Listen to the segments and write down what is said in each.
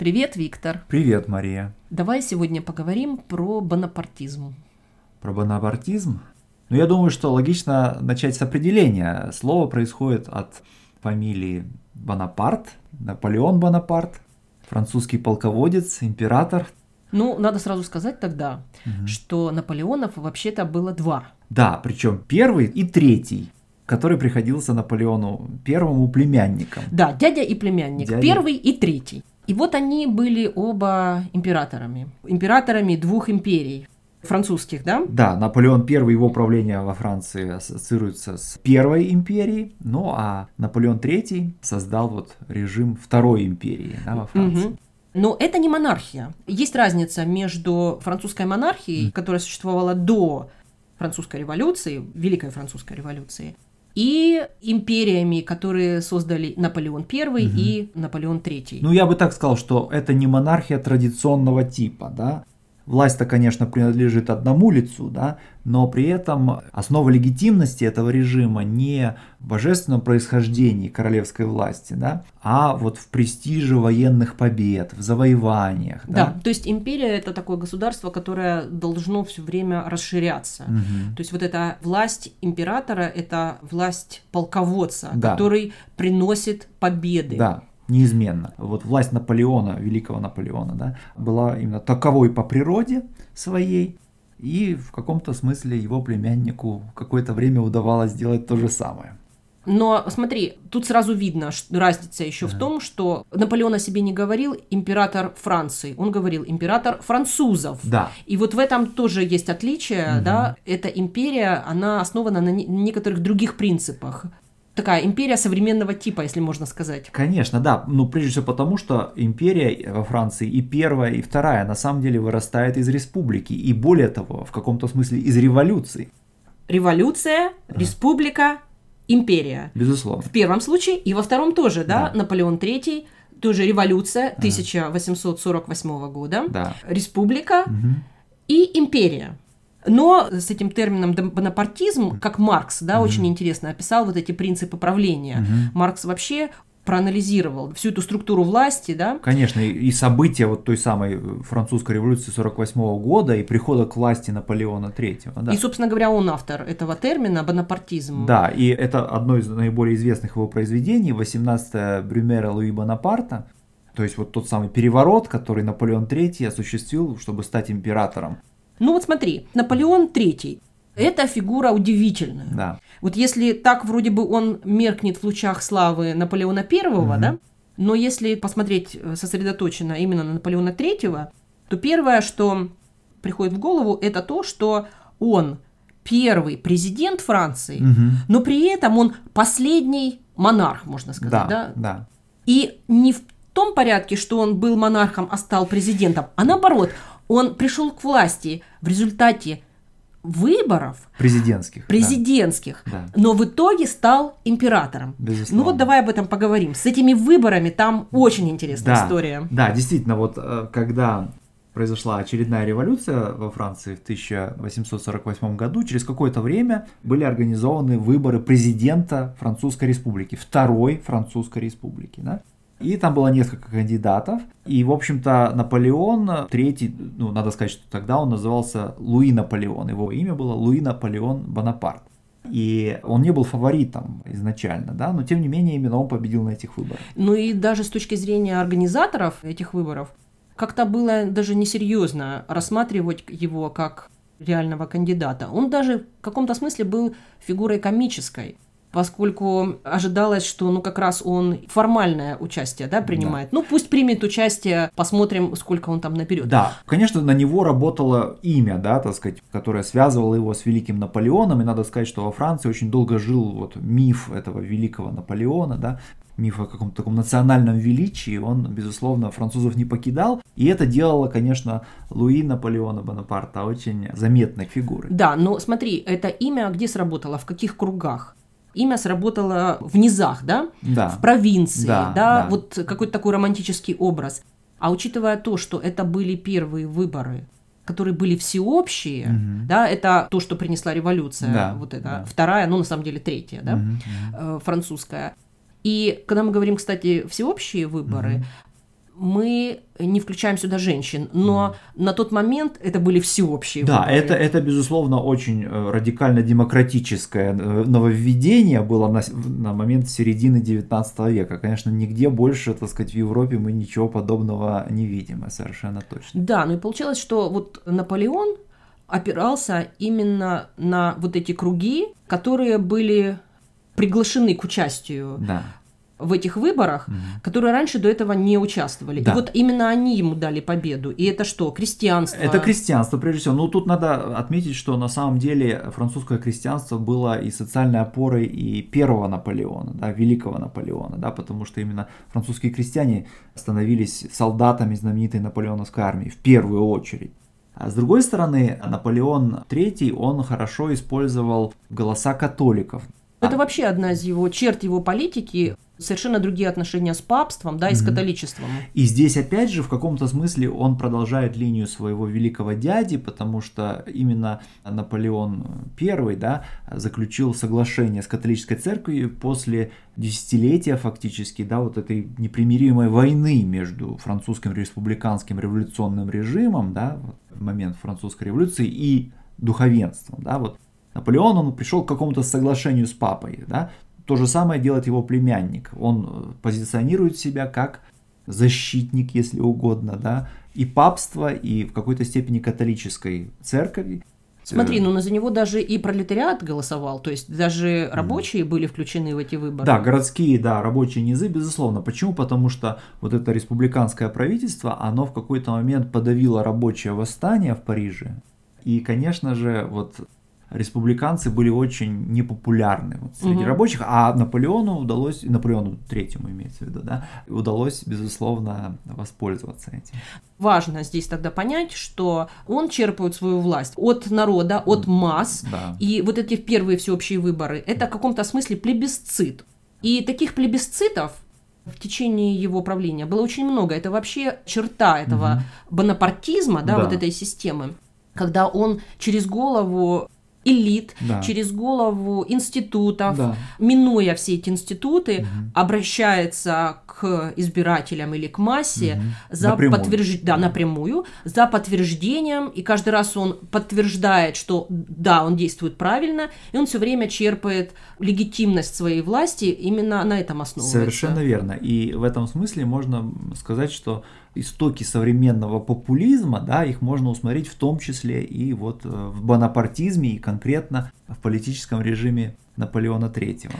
Привет, Виктор. Привет, Мария. Давай сегодня поговорим про бонапартизм. Про бонапартизм? Ну, я думаю, что логично начать с определения. Слово происходит от фамилии Бонапарт, Наполеон Бонапарт, французский полководец, император. Ну, надо сразу сказать тогда, угу. что Наполеонов вообще-то было два. Да, причем первый и третий который приходился Наполеону первому племянником. Да, дядя и племянник, дядя... первый и третий. И вот они были оба императорами, императорами двух империй. Французских, да? Да, Наполеон I, его правление во Франции ассоциируется с Первой империей, ну а Наполеон III создал вот режим Второй империи да, во Франции. Угу. Но это не монархия. Есть разница между французской монархией, mm. которая существовала до французской революции, Великой французской революции, и империями, которые создали Наполеон I угу. и Наполеон III. Ну, я бы так сказал, что это не монархия традиционного типа, да, Власть-то, конечно, принадлежит одному лицу, да, но при этом основа легитимности этого режима не в божественном происхождении королевской власти, да, а вот в престиже военных побед, в завоеваниях. Да, да то есть империя это такое государство, которое должно все время расширяться. Угу. То есть вот эта власть императора это власть полководца, да. который приносит победы. Да, неизменно. Вот власть Наполеона, великого Наполеона, да, была именно таковой по природе своей, и в каком-то смысле его племяннику какое-то время удавалось сделать то же самое. Но смотри, тут сразу видно что разница еще ага. в том, что Наполеон о себе не говорил император Франции, он говорил император французов. Да. И вот в этом тоже есть отличие, угу. да. Эта империя, она основана на некоторых других принципах такая империя современного типа, если можно сказать. Конечно, да. Ну, прежде всего потому, что империя во Франции и первая, и вторая на самом деле вырастает из республики. И более того, в каком-то смысле из революции. Революция, республика, империя. Безусловно. В первом случае и во втором тоже, да, да. Наполеон III, тоже революция 1848 года, да. республика угу. и империя. Но с этим термином бонапартизм, как Маркс, да, mm-hmm. очень интересно описал вот эти принципы правления. Mm-hmm. Маркс вообще проанализировал всю эту структуру власти, да? Конечно, и события вот той самой французской революции 48 года и прихода к власти Наполеона III. Да. И, собственно говоря, он автор этого термина бонапартизм. Да, и это одно из наиболее известных его произведений, 18 Брюмера Луи Бонапарта, то есть вот тот самый переворот, который Наполеон III осуществил, чтобы стать императором. Ну вот смотри, Наполеон III. Это фигура удивительная. Да. Вот если так вроде бы он меркнет в лучах славы Наполеона Первого, угу. да, но если посмотреть э, сосредоточенно именно на Наполеона Третьего, то первое, что приходит в голову, это то, что он первый президент Франции, угу. но при этом он последний монарх, можно сказать, да? Да. да. И не в том порядке, что он был монархом, а стал президентом, а наоборот, он пришел к власти в результате выборов президентских, президентских, да. но в итоге стал императором. Безусловно. Ну вот давай об этом поговорим. С этими выборами там очень интересная да, история. Да, действительно, вот э, когда произошла очередная революция во Франции в 1848 году, через какое-то время были организованы выборы президента Французской Республики, второй Французской Республики. Да? И там было несколько кандидатов. И, в общем-то, Наполеон, третий, ну, надо сказать, что тогда он назывался Луи Наполеон. Его имя было Луи Наполеон Бонапарт. И он не был фаворитом изначально, да, но тем не менее именно он победил на этих выборах. Ну и даже с точки зрения организаторов этих выборов, как-то было даже несерьезно рассматривать его как реального кандидата. Он даже в каком-то смысле был фигурой комической поскольку ожидалось, что ну как раз он формальное участие да, принимает. Да. Ну пусть примет участие, посмотрим, сколько он там наберет. Да, конечно, на него работало имя, да, так сказать, которое связывало его с великим Наполеоном, и надо сказать, что во Франции очень долго жил вот миф этого великого Наполеона, да, миф о каком-то таком национальном величии, он, безусловно, французов не покидал. И это делало, конечно, Луи Наполеона Бонапарта очень заметной фигурой. Да, но смотри, это имя где сработало, в каких кругах? Имя сработало в низах, да? Да. В провинции, да, да? да. Вот какой-то такой романтический образ. А учитывая то, что это были первые выборы, которые были всеобщие, угу. да, это то, что принесла революция, да, вот это да. вторая, ну на самом деле третья, да, угу. французская. И когда мы говорим, кстати, всеобщие выборы, угу. Мы не включаем сюда женщин, но mm. на тот момент это были всеобщие да, выборы. это, это, безусловно, очень э, радикально демократическое э, нововведение было на, на момент середины 19 века. Конечно, нигде больше, так сказать, в Европе мы ничего подобного не видим, совершенно точно. Да, ну и получилось, что вот Наполеон опирался именно на вот эти круги, которые были приглашены к участию да в этих выборах, угу. которые раньше до этого не участвовали. Да. И вот именно они ему дали победу. И это что? Крестьянство? Это крестьянство, прежде всего. Ну, тут надо отметить, что на самом деле французское крестьянство было и социальной опорой и первого Наполеона, да, великого Наполеона, да, потому что именно французские крестьяне становились солдатами знаменитой наполеоновской армии в первую очередь. А с другой стороны, Наполеон III, он хорошо использовал голоса католиков. Это вообще одна из его черт его политики совершенно другие отношения с папством, да, и с католичеством. И здесь, опять же, в каком-то смысле он продолжает линию своего великого дяди, потому что именно Наполеон I, да, заключил соглашение с католической церковью после десятилетия фактически, да, вот этой непримиримой войны между французским республиканским революционным режимом, да, в момент французской революции и духовенством, да, вот Наполеон, он пришел к какому-то соглашению с папой, да, то же самое делает его племянник. Он э, позиционирует себя как защитник, если угодно, да, и папства, и в какой-то степени католической церкви. Смотри, э, ну за него даже и пролетариат голосовал, то есть даже рабочие mm. были включены в эти выборы. Да, городские, да, рабочие низы, безусловно. Почему? Потому что вот это республиканское правительство, оно в какой-то момент подавило рабочее восстание в Париже. И, конечно же, вот республиканцы были очень непопулярны вот, среди угу. рабочих, а Наполеону удалось, Наполеону третьему имеется в виду, да, удалось, безусловно, воспользоваться этим. Важно здесь тогда понять, что он черпает свою власть от народа, от масс, да. и вот эти первые всеобщие выборы, это в каком-то смысле плебисцит. И таких плебисцитов в течение его правления было очень много. Это вообще черта этого угу. бонапартизма, да, да, вот этой системы, когда он через голову элит, да. через голову институтов, да. минуя все эти институты, угу. обращается к избирателям или к массе угу. за подтверждением, да, напрямую, за подтверждением, и каждый раз он подтверждает, что да, он действует правильно, и он все время черпает легитимность своей власти именно на этом основывается. Совершенно верно. И в этом смысле можно сказать, что истоки современного популизма, да, их можно усмотреть в том числе и вот э, в бонапартизме и конкретно в политическом режиме Наполеона III.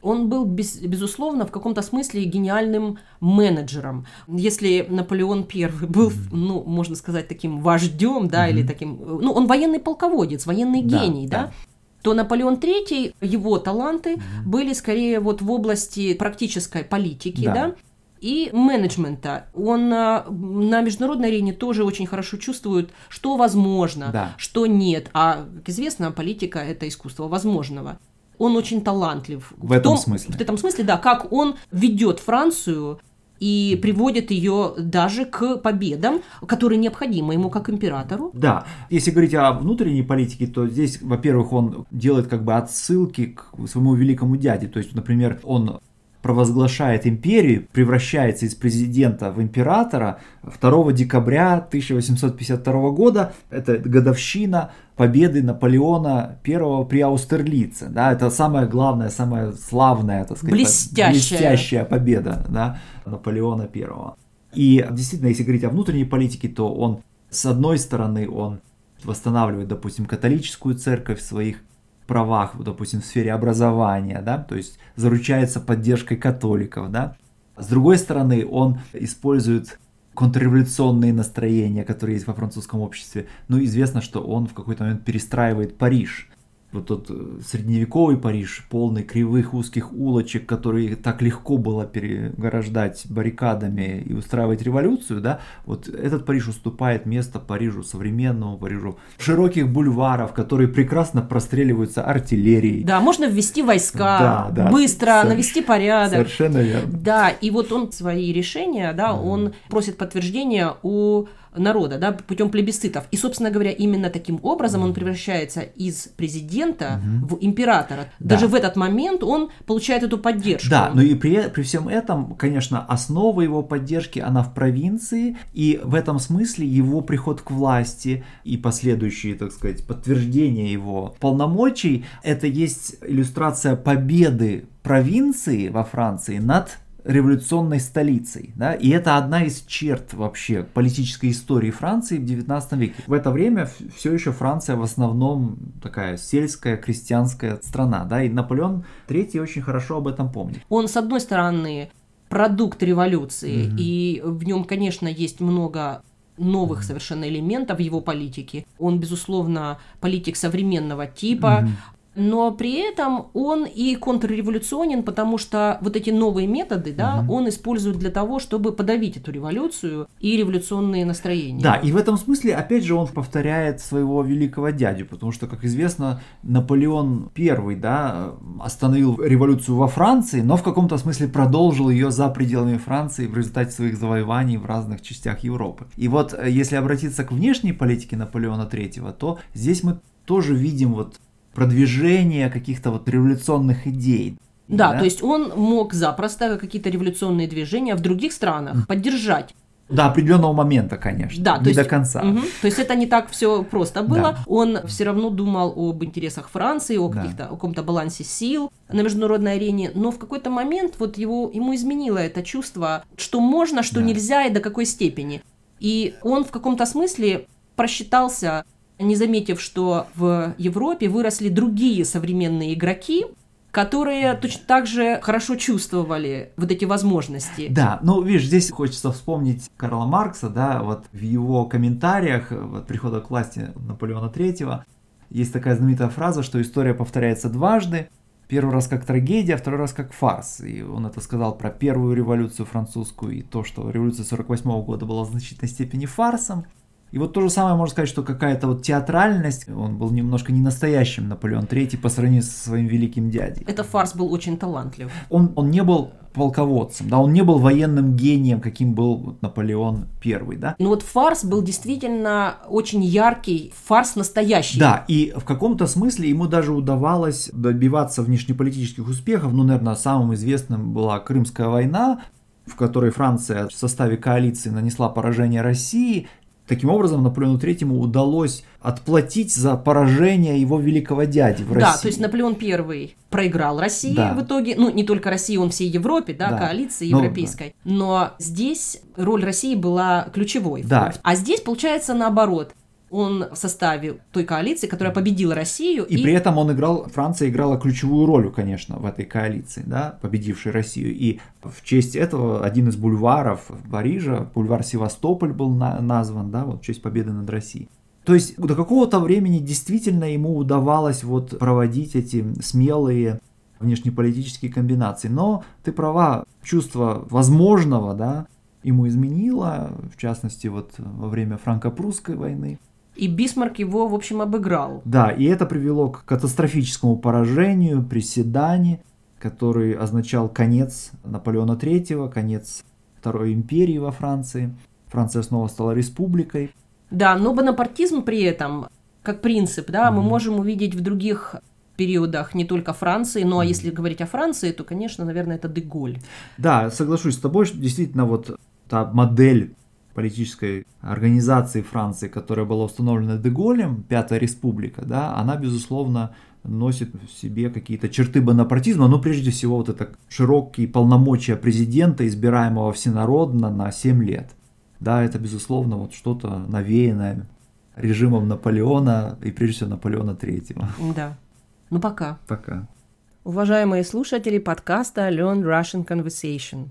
Он был, без, безусловно, в каком-то смысле гениальным менеджером. Если Наполеон I был, mm-hmm. ну, можно сказать, таким вождем, да, mm-hmm. или таким, ну, он военный полководец, военный да, гений, да, да то Наполеон III, его таланты mm-hmm. были скорее вот в области практической политики, да, да и менеджмента. Он на, на международной арене тоже очень хорошо чувствует, что возможно, да. что нет. А, как известно, политика – это искусство возможного. Он очень талантлив. В, в этом том, смысле? В этом смысле, да. Как он ведет Францию и приводит ее даже к победам, которые необходимы ему как императору. Да, если говорить о внутренней политике, то здесь, во-первых, он делает как бы отсылки к своему великому дяде. То есть, например, он провозглашает империю, превращается из президента в императора 2 декабря 1852 года. Это годовщина победы Наполеона I при Аустерлице. Да, это самая главная, самая славная, так сказать, блестящая, блестящая победа да, Наполеона I. И действительно, если говорить о внутренней политике, то он, с одной стороны, он восстанавливает, допустим, католическую церковь в своих правах, допустим, в сфере образования, да, то есть заручается поддержкой католиков, да. С другой стороны, он использует контрреволюционные настроения, которые есть во французском обществе. Ну, известно, что он в какой-то момент перестраивает Париж вот тот э, средневековый Париж, полный кривых узких улочек, которые так легко было переграждать баррикадами и устраивать революцию, да, вот этот Париж уступает место Парижу современному, Парижу широких бульваров, которые прекрасно простреливаются артиллерией. Да, можно ввести войска, да, да, быстро сов... навести порядок. Совершенно верно. Да, и вот он свои решения, да, mm. он просит подтверждения у народа, да, путем плебисцитов. И, собственно говоря, именно таким образом он превращается из президента в императора. Даже Да. в этот момент он получает эту поддержку. Да, но и при, при всем этом, конечно, основа его поддержки, она в провинции, и в этом смысле его приход к власти и последующие, так сказать, подтверждение его полномочий, это есть иллюстрация победы провинции во Франции над революционной столицей, да, и это одна из черт вообще политической истории Франции в 19 веке. В это время все еще Франция в основном такая сельская крестьянская страна, да, и Наполеон III очень хорошо об этом помнит. Он, с одной стороны, продукт революции, и в нем, конечно, есть много новых совершенно элементов его политике. Он, безусловно, политик современного типа, но при этом он и контрреволюционен, потому что вот эти новые методы, да, он использует для того, чтобы подавить эту революцию и революционные настроения. Да, и в этом смысле, опять же, он повторяет своего великого дядю, потому что, как известно, Наполеон I, да, остановил революцию во Франции, но в каком-то смысле продолжил ее за пределами Франции в результате своих завоеваний в разных частях Европы. И вот, э, если обратиться к внешней политике Наполеона III, то здесь мы тоже видим вот продвижение каких-то вот революционных идей. Да, то есть он мог запросто какие-то революционные движения в других странах поддержать. До определенного момента, конечно, Да, не то есть, до конца. мгм. то есть это не так все просто было. Да. Он все равно думал об интересах Франции, о Да. о каком-то балансе сил на международной арене, но в какой-то момент вот его ему изменило это чувство, что можно, что Да. нельзя и до какой степени. И он в каком-то смысле просчитался, не заметив, что в Европе выросли другие современные игроки, которые точно так же хорошо чувствовали вот эти возможности. Да, ну видишь, здесь хочется вспомнить Карла Маркса, да, вот в его комментариях вот, прихода к власти Наполеона III есть такая знаменитая фраза, что история повторяется дважды. Первый раз как трагедия, второй раз как фарс. И он это сказал про первую революцию французскую и то, что революция 48 года была в значительной степени фарсом. И вот то же самое можно сказать, что какая-то вот театральность, он был немножко не настоящим Наполеон III по сравнению со своим великим дядей. Это фарс был очень талантлив. Он, он не был полководцем, да, он не был военным гением, каким был вот Наполеон I, да. Ну вот фарс был действительно очень яркий, фарс настоящий. Да, и в каком-то смысле ему даже удавалось добиваться внешнеполитических успехов. Ну, наверное, самым известным была Крымская война, в которой Франция в составе коалиции нанесла поражение России. Таким образом, Наполеону Третьему удалось отплатить за поражение его великого дяди в России. Да, то есть Наполеон I проиграл России Да. в итоге, ну не только России, он всей Европе, да, Да. коалиции Ну, европейской. Но здесь роль России была ключевой. Да. А здесь получается наоборот. Он в составе той коалиции, которая победила Россию. И, при этом он играл, Франция играла ключевую роль, конечно, в этой коалиции, да, победившей Россию. И в честь этого один из бульваров Парижа, бульвар Севастополь был на- назван, да, вот в честь победы над Россией. То есть до какого-то времени действительно ему удавалось вот проводить эти смелые внешнеполитические комбинации. Но ты права, чувство возможного, да, ему изменило, в частности, вот во время франко-прусской войны. И Бисмарк его, в общем, обыграл. Да, и это привело к катастрофическому поражению при Седане, который означал конец Наполеона III, конец Второй империи во Франции. Франция снова стала республикой. Да, но бонапартизм при этом, как принцип, да, мы Мгм. можем увидеть в других периодах не только Франции, ну а если говорить о Франции, то, конечно, наверное, это Деголь. Да, соглашусь с тобой, что действительно вот та модель политической организации Франции, которая была установлена Деголем, Пятая Республика, да, она, безусловно, носит в себе какие-то черты бонапартизма, но прежде всего вот это широкие полномочия президента, избираемого всенародно на 7 лет. Да, это, безусловно, вот что-то навеянное режимом Наполеона и, прежде всего, Наполеона III. Да. Ну пока. Пока. Уважаемые слушатели подкаста Learn Russian Conversation,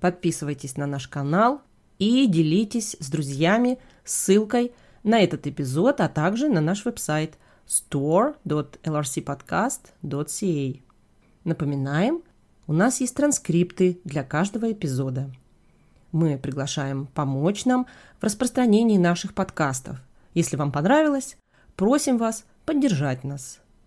подписывайтесь на наш канал и делитесь с друзьями ссылкой на этот эпизод, а также на наш веб-сайт store.lrcpodcast.ca. Напоминаем, у нас есть транскрипты для каждого эпизода. Мы приглашаем помочь нам в распространении наших подкастов. Если вам понравилось, просим вас поддержать нас.